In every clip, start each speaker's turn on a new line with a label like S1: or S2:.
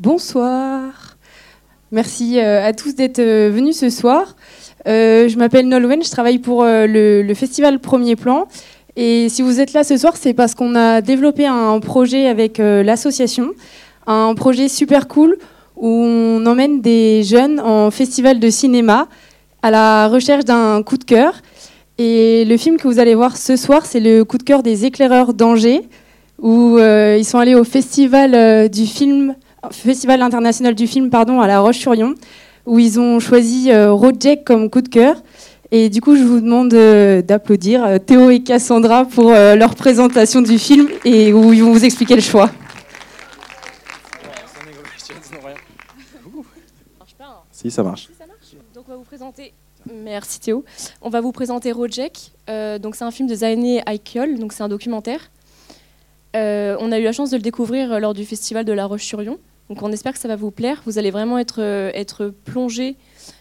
S1: Bonsoir. Merci euh, à tous d'être euh, venus ce soir. Euh, je m'appelle Nolwenn, je travaille pour le, le, festival Premier Plan. Et si vous êtes là ce soir, c'est parce qu'on a développé un projet avec l'association, un projet super cool où on emmène des jeunes en festival de cinéma à la recherche d'un coup de cœur. Et le film que vous allez voir ce soir, c'est le coup de cœur des éclaireurs d'Angers, où ils sont allés au festival du film Festival international du film pardon, à La Roche-sur-Yon, où ils ont choisi euh, Jack comme coup de cœur. Et du coup, je vous demande euh, d'applaudir euh, Théo et Cassandra pour euh, leur présentation du film et où ils vont vous expliquer le choix.
S2: Si, ça marche.
S3: Donc, on va vous présenter. Merci Théo. On va vous présenter Rojek. donc, c'est un film de Zané Aikyol. Donc, c'est un documentaire. on a eu la chance de le découvrir lors du festival de La Roche-sur-Yon. Donc on espère que ça va vous plaire. Vous allez vraiment être, euh, plongé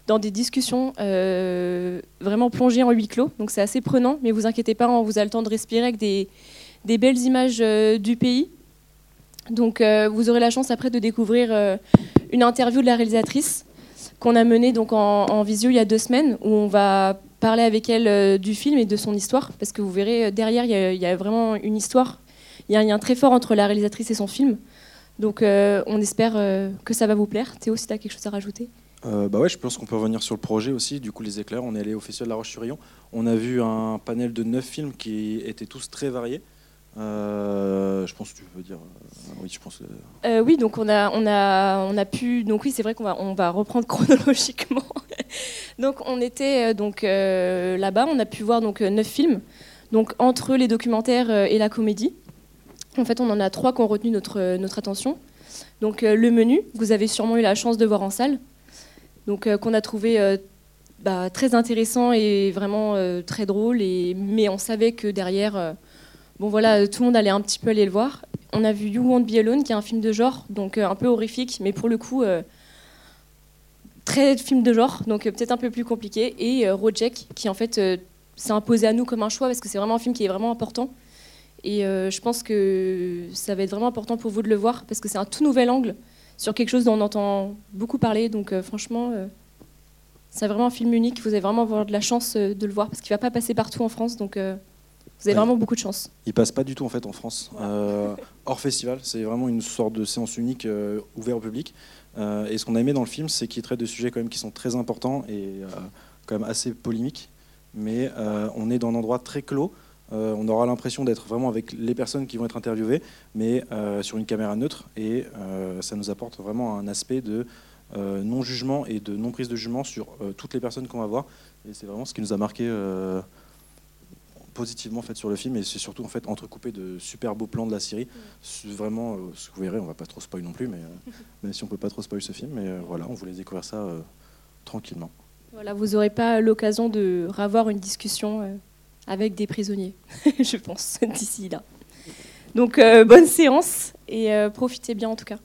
S3: dans des discussions, euh, vraiment plongé en huis clos. Donc c'est assez prenant, mais vous inquiétez pas, on vous a le temps de respirer avec des, belles images euh, du pays. Donc vous aurez la chance après de découvrir une interview de la réalisatrice qu'on a menée donc en, visio il y a deux semaines, où on va parler avec elle du film et de son histoire, parce que vous verrez derrière il y a vraiment une histoire. Il y a un lien très fort entre la réalisatrice et son film. Donc euh, on espère euh, que ça va vous plaire. Théo, si tu as quelque chose à rajouter
S2: euh, bah ouais, je pense qu'on peut revenir sur le projet aussi. Du coup, les éclairs, on est allé au Festival de la Roche-sur-Yon. On a vu un panel de neuf films qui étaient tous très variés. je pense que tu veux dire. oui, je pense.
S3: oui, donc on a, on a, on a pu. Donc oui, c'est vrai qu'on va, on va reprendre chronologiquement. donc on était donc là-bas, on a pu voir donc neuf films. Donc entre les documentaires et la comédie. En fait, on en a trois qui ont retenu notre, notre attention. Donc euh, le menu, vous avez sûrement eu la chance de voir en salle, donc euh, qu'on a trouvé euh, bah, très intéressant et vraiment très drôle. Et, mais on savait que derrière, bon voilà, tout le monde allait un petit peu aller le voir. On a vu You Won't Be Alone, qui est un film de genre, donc un peu horrifique, mais pour le coup très film de genre, donc peut-être un peu plus compliqué. Et Rojek, qui en fait s'est imposé à nous comme un choix parce que c'est vraiment un film qui est vraiment important. Et euh, je pense que ça va être vraiment important pour vous de le voir parce que c'est un tout nouvel angle sur quelque chose dont on entend beaucoup parler. Donc euh, franchement, euh, c'est vraiment un film unique. Vous allez vraiment avoir de la chance de le voir parce qu'il ne va pas passer partout en France. Donc vous avez vraiment beaucoup de chance.
S2: Il passe pas du tout en fait en France. hors festival, c'est vraiment une sorte de séance unique ouverte au public. et ce qu'on a aimé dans le film, c'est qu'il traite de sujets quand même qui sont très importants et quand même assez polémiques. Mais on est dans un endroit très clos. Euh, on aura l'impression d'être vraiment avec les personnes qui vont être interviewées, mais euh, sur une caméra neutre, et euh, ça nous apporte vraiment un aspect de non-jugement et de non-prise de jugement sur toutes les personnes qu'on va voir. Et c'est vraiment ce qui nous a marqué positivement en fait, sur le film, et c'est surtout en fait, entrecoupé de super beaux plans de la Syrie. Vraiment, ce que vous verrez, on va pas trop spoiler non plus, mais même si on peut pas trop spoiler ce film, mais voilà, on voulait découvrir ça tranquillement.
S3: Voilà, vous n'aurez pas l'occasion de revoir une discussion avec des prisonniers, je pense, d'ici là. Donc euh, bonne séance et euh, profitez bien en tout cas.